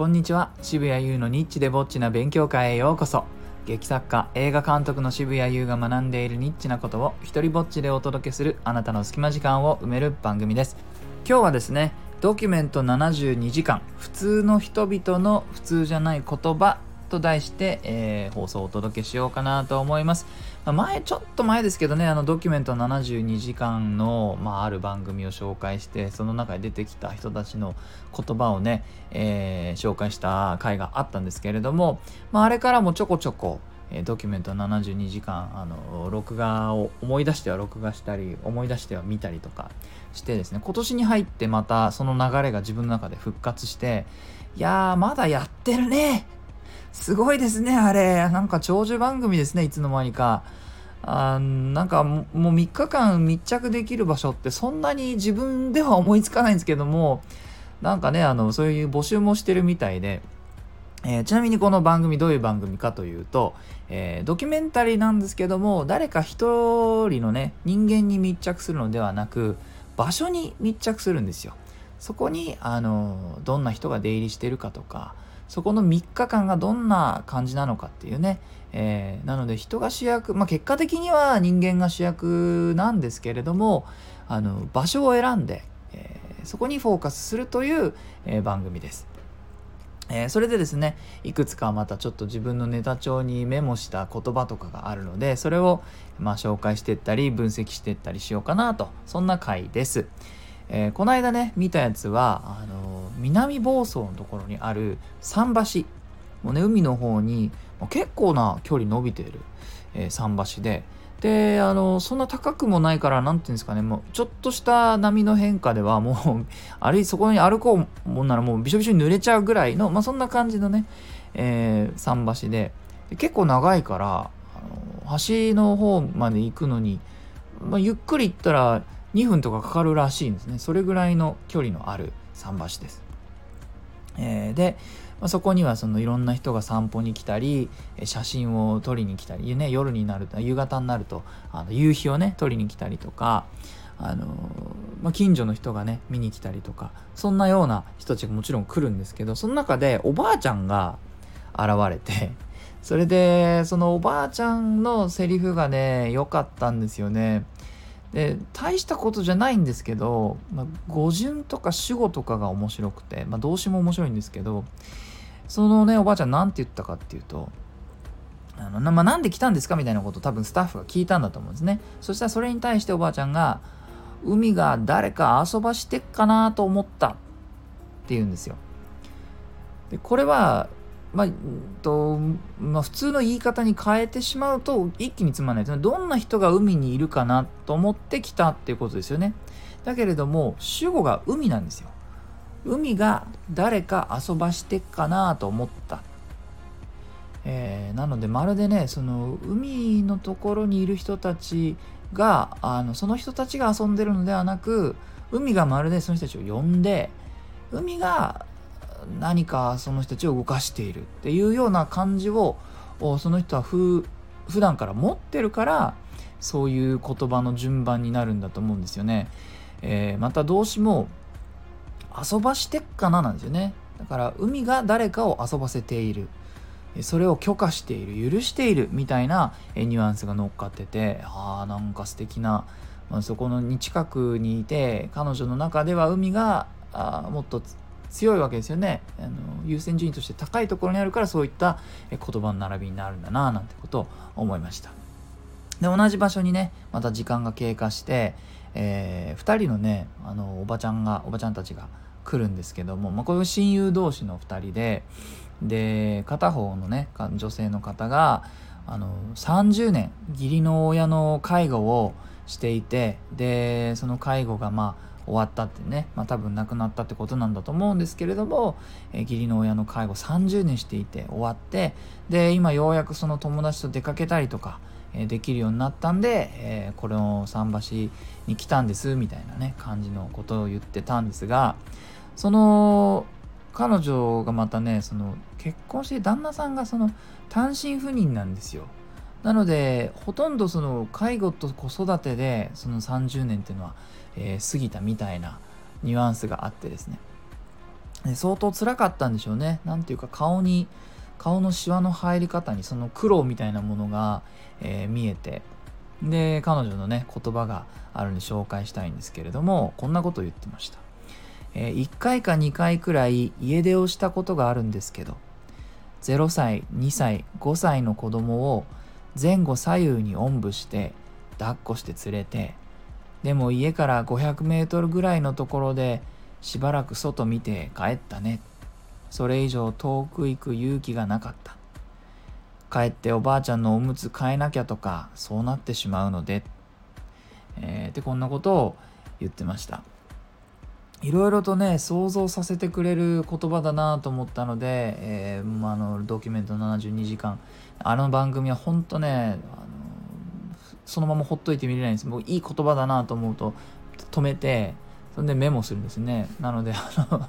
こんにちは。渋谷優のニッチでぼっちな勉強会へようこそ。劇作家映画監督の渋谷優が学んでいるニッチなことを一人ぼっちでお届けするあなたの隙間時間を埋める番組です。今日はですねドキュメント72時間。普通の人々の普通じゃない言葉と題して、えー、放送をお届けしようかなと思います。まあ、前、ちょっと前ですけどね、あのドキュメント72時間の、まあ、ある番組を紹介して、その中で出てきた人たちの言葉をね、えー、紹介した回があったんですけれども、まあ、あれからもちょこちょこ、えドキュメント72時間あの録画を思い出しては録画したり思い出しては見たりとかしてですね今年に入ってまたその流れが自分の中で復活していやーまだやってるねすごいですね、あれ。なんか長寿番組ですね、いつの間にか。あなんかもう3日間密着できる場所ってそんなに自分では思いつかないんですけども、なんかね、あの、そういう募集もしてるみたいで、えー、ちなみにこの番組どういう番組かというと、えー、ドキュメンタリーなんですけども誰か一人のね人間に密着するのではなく場所に密着するんですよ。そこにあのどんな人が出入りしてるかとかそこの3日間がどんな感じなのかっていうね、えー、なので人が主役、まあ、結果的には人間が主役なんですけれどもあの場所を選んで、えー、そこにフォーカスするという、え、番組です。えー、それでですねいくつかまたちょっと自分のネタ帳にメモした言葉とかがあるのでそれをま紹介していったり分析していったりしようかなとそんな回です。えー、この間ね見たやつはあの南房総のところにある桟橋。もうね海の方に結構な距離伸びている、えー、桟橋で。であのそんな高くもないから何て言うんですかね。もうちょっとした波の変化ではもう あるいそこに歩こうもんならもうびしょびしょに濡れちゃうぐらいの、まあ、そんな感じのね、えー、桟橋で。結構長いからあの橋の方まで行くのに、まあ、ゆっくり行ったら2分とかかかるらしいんですね。それぐらいの距離のある桟橋です。えー、で、まあ、そこにはそのいろんな人が散歩に来たり写真を撮りに来たり、ね、夜になると夕方になるとあの夕日をね撮りに来たりとか、あのまあ、近所の人がね見に来たりとかそんなような人たちがもちろん来るんですけどその中でおばあちゃんが現れてそれでそのおばあちゃんのセリフがね良かったんですよね。で大したことじゃないんですけど、まあ、語順とか主語とかが面白くて、まあ、動詞も面白いんですけどそのねおばあちゃん何て言ったかっていうとあのな,、まあ、なんで来たんですかみたいなことを多分スタッフが聞いたんだと思うんですね。そしたらそれに対しておばあちゃんが海が誰か遊ばしてっかなと思ったって言うんですよ。でこれはまあとまあ、普通の言い方に変えてしまうと一気につまらないですね。どんな人が海にいるかなと思ってきたっていうことですよね。だけれども主語が海なんですよ。海が誰か遊ばしてっかなと思った、えー、なのでまるでねその海のところにいる人たちがあのその人たちが遊んでるのではなく海がまるでその人たちを呼んで海が何かその人たちを動かしているっていうような感じをその人はふ普段から持ってるからそういう言葉の順番になるんだと思うんですよね。えー、また動詞も遊ばしてっかななんですよね。だから海が誰かを遊ばせている。それを許可している許しているみたいなニュアンスが乗っかっててあーなんか素敵な、まあ、そこのに近くにいて彼女の中では海があもっと強いわけですよね。あの優先順位として高いところにあるからそういった言葉の並びになるんだななんてことを思いました。で同じ場所にねまた時間が経過して、えー、2人のねあのおばちゃんがおばちゃんたちが来るんですけども、まあ、これ親友同士の2人でで片方のね女性の方があの30年義理の親の介護をしていてでその介護がまあ終わったってね、まあ、多分亡くなったってことなんだと思うんですけれども、え、義理の親の介護30年していて終わってで今ようやくその友達と出かけたりとか、え、できるようになったんで、え、これを桟橋に来たんですみたいなね感じのことを言ってたんですがその彼女がまたねその結婚して旦那さんがその単身赴任なんですよ。なのでほとんどその介護と子育てでその30年っていうのは、えー、過ぎたみたいなニュアンスがあってですね。相当辛かったんでしょうね。何ていうか顔に顔のシワの入り方にその苦労みたいなものが、えー、見えて。で彼女のね言葉があるんで紹介したいんですけれどもこんなことを言ってました、えー、1回か2回くらい家出をしたことがあるんですけど0歳2歳5歳の子供を前後左右におんぶして抱っこして連れてでも家から500メートルぐらいのところでしばらく外見て帰ったね。それ以上遠く行く勇気がなかった。帰っておばあちゃんのおむつ替えなきゃとかそうなってしまうので、えー、でこんなことを言ってました。いろいろとね想像させてくれる言葉だなと思ったので、えー、あのドキュメント72時間。あの番組は本当ねそのままほっといて見れないんです。もういい言葉だなと思うと止めてそんでメモするんですね。なのであの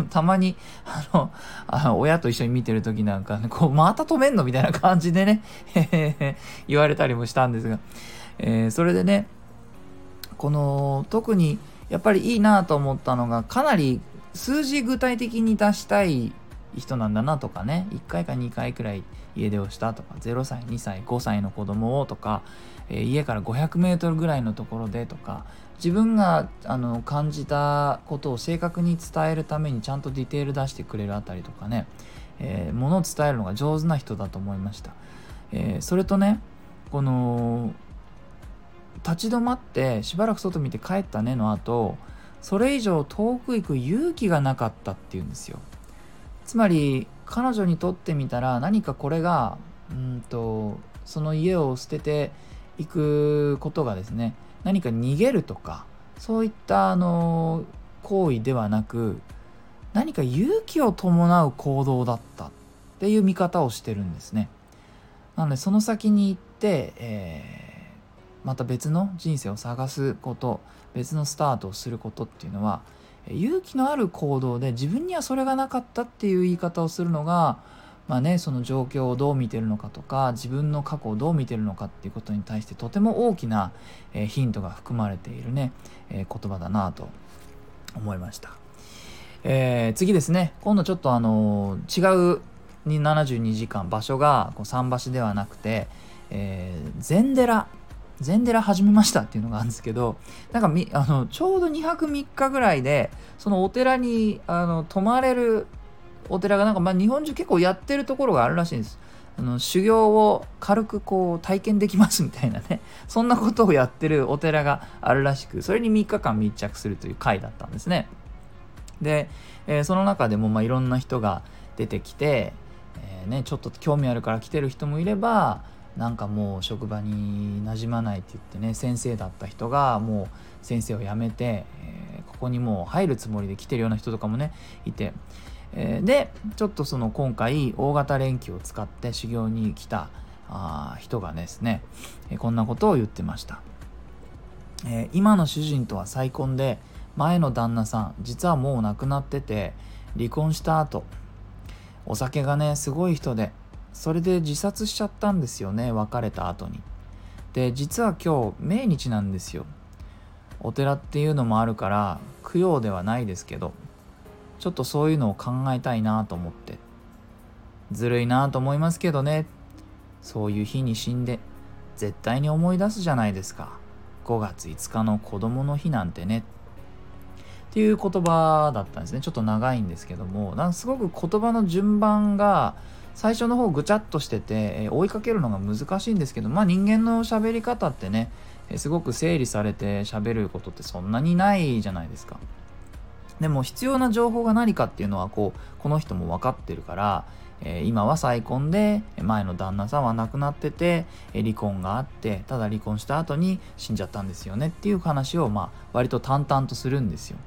たまにあのあ親と一緒に見てる時なんか、ね、こうまた止めんのみたいな感じでね 言われたりもしたんですが、えー、それでねこの特にやっぱりいいなと思ったのがかなり数字具体的に出したい人なんだなとかね1回か2回くらい家出をしたとか0歳2歳5歳の子供をとか、えー、家から 500m ぐらいのところでとか自分があの感じたことを正確に伝えるためにちゃんとディテール出してくれるあたりとかね、えー、ものを伝えるのが上手な人だと思いました、えー、それとねこの立ち止まってしばらく外見て帰ったねの後それ以上遠く行く勇気がなかったっていうんですよ。つまり彼女にとってみたら何かこれがうんとその家を捨てていくことがですね何か逃げるとかそういったあの行為ではなく何か勇気を伴う行動だったっていう見方をしてるんですね。なのでその先に行って、えー、また別の人生を探すこと別のスタートをすることっていうのは勇気のある行動で自分にはそれがなかったっていう言い方をするのがまあねその状況をどう見てるのかとか自分の過去をどう見てるのかっていうことに対してとても大きな、えヒントが含まれているね、え言葉だなと思いました、えー、次ですね。今度ちょっとあの違う72時間場所がこう桟橋ではなくて、えー、禅寺禅寺始めましたっていうのがあるんですけどなんかみあのちょうど2泊3日ぐらいでそのお寺にあの泊まれるお寺がなんか、まあ、日本中結構やってるところがあるらしいんです。あの修行を軽くこう体験できますみたいなね そんなことをやってるお寺があるらしくそれに3日間密着するという回だったんですねで、えー、その中でもまあいろんな人が出てきて、えー、ね、ちょっと興味あるから来てる人もいればなんかもう職場に馴染まないって言ってね先生だった人がもう先生を辞めて、えー、ここにもう入るつもりで来てるような人とかもねいて、えー、でちょっとその今回大型連休を使って修行に来たあ人がですね、えー、こんなことを言ってました、え今の主人とは再婚で前の旦那さん実はもう亡くなってて離婚した後お酒がねすごい人でそれで自殺しちゃったんですよね別れた後に。で実は今日命日なんですよ。お寺っていうのもあるから供養ではないですけどちょっとそういうのを考えたいなと思って。ずるいなと思いますけどね。そういう日に死んで絶対に思い出すじゃないですか。5月5日の子供の日なんてね。っていう言葉だったんですね。ちょっと長いんですけどもなんかすごく言葉の順番が最初の方ぐちゃっとしてて、え追いかけるのが難しいんですけどまあ人間の喋り方ってね、えすごく整理されて喋ることってそんなにないじゃないですか。でも必要な情報が何かっていうのはこうこの人も分かってるから、えー、今は再婚で前の旦那さんは亡くなってて、え離婚があってただ離婚した後に死んじゃったんですよねっていう話をまあ割と淡々とするんですよ。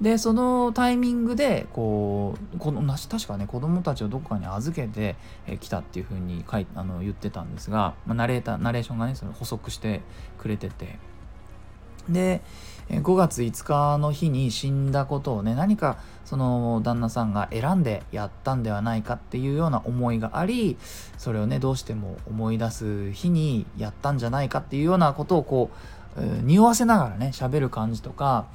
でそのタイミングでこうこの確かね子供たちをどこかに預けてき、たっていうふうに書いあの言ってたんですが、まあ、ナレーターナレーションがねその補足してくれてて。で5月5日の日に死んだことをね何かその旦那さんが選んでやったんではないかっていうような思いがありそれをねどうしても思い出す日にやったんじゃないかっていうようなことをこう、匂わせながらね喋る感じとか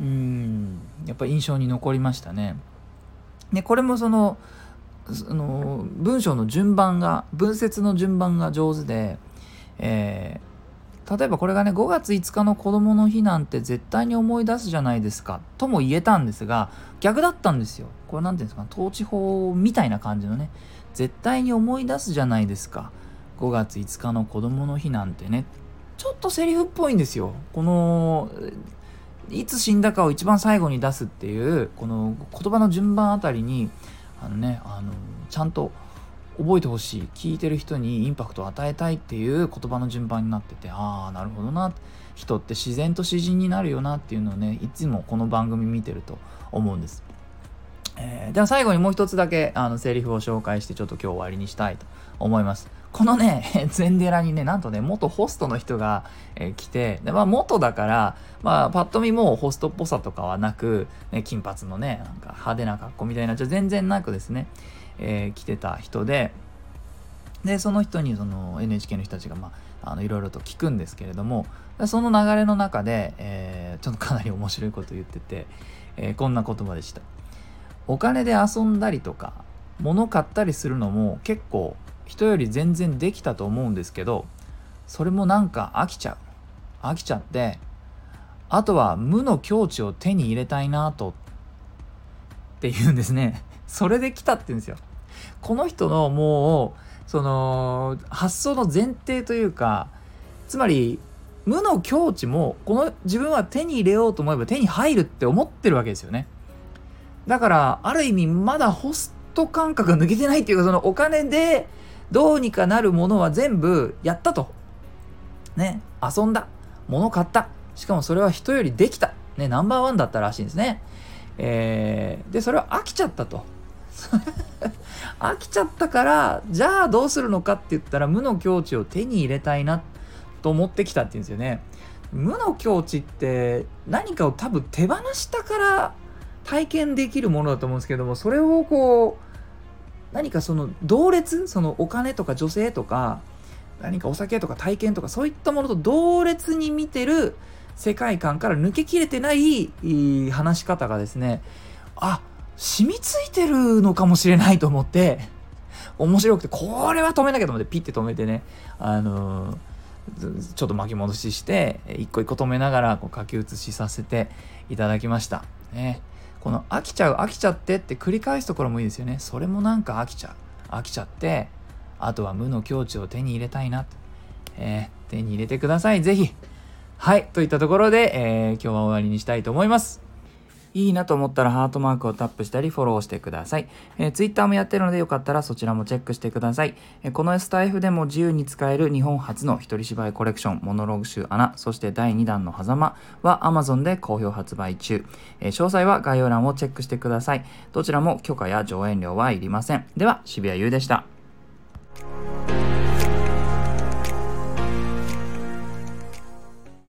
うん。やっぱ印象に残りましたね。でこれもそのその文章の順番が文節の順番が上手で、えー、例えばこれがね5月5日の子どもの日なんて絶対に思い出すじゃないですかとも言えたんですが逆だったんですよ。これ何て言うんですか統治法みたいな感じのね。絶対に思い出すじゃないですか5月5日の子どもの日なんてね。ちょっとセリフっぽいんですよ。このいつ死んだかを一番最後に出すっていうこの言葉の順番あたりにあのねあのちゃんと覚えてほしい聞いてる人にインパクトを与えたいっていう言葉の順番になっててああなるほどな人って自然と詩人になるよなっていうのをねいつもこの番組見てると思うんです。えー、では最後にもう一つだけあのセリフを紹介してちょっと今日終わりにしたいと思います。このね、禅寺にね、なんとね、元ホストの人が、えー、来て、で、まあ元だから、まあパッと見もホストっぽさとかはなく、ね、金髪のね、なんか派手な格好みたいな、じゃ全然なくですね、えー、来てた人で、で、その人にその NHK の人たちが、まあ、あのいろいろと聞くんですけれども、その流れの中で、えー、ちょっとかなり面白いこと言ってて、え、こんな言葉でした。お金で遊んだりとか、物買ったりするのも結構人より全然できたと思うんですけどそれもなんか飽きちゃう。飽きちゃってあとは無の境地を手に入れたいなと。っていうんですね。それで来たって言うんですよ。この人のもうその発想の前提というかつまり無の境地もこの自分は手に入れようと思えば手に入るって思ってるわけですよね。だからある意味まだホスト感覚が抜けてないっていうかそのお金でどうにかなるものは全部やったと。ね、遊んだ。物買った。しかもそれは人よりできた。ね、ナンバーワンだったらしいんですね。えー、で、それは飽きちゃったと。飽きちゃったから、じゃあどうするのかって言ったら、無の境地を手に入れたいなと思ってきたって言うんですよね。無の境地って何かを多分手放したから体験できるものだと思うんですけども、それをこう、何かその同列そのお金とか女性とか何かお酒とか体験とかそういったものと同列に見てる世界観から抜けきれてない話し方がですねあ染みついてるのかもしれないと思って面白くてこれは止めなきゃと思ってピッて止めてねあの、ちょっと巻き戻しして一個一個止めながらこう書き写しさせていただきました。ね。この飽きちゃう飽きちゃってって繰り返すところもいいですよね。それもなんか飽きちゃう。飽きちゃってあとは無の境地を手に入れたいな。えー、手に入れてください。ぜひ。はい。といったところで、えー、今日は終わりにしたいと思います。いいなと思ったらハートマークをタップしたりフォローしてください。えー、Twitter もやってるのでよかったらそちらもチェックしてください。えー、この S タイフでも自由に使える日本初の一人芝居コレクションモノログ集穴、そして第2弾の狭間は Amazon で好評発売中、えー、詳細は概要欄をチェックしてください。どちらも許可や上演料はいりません。では、渋谷優でした。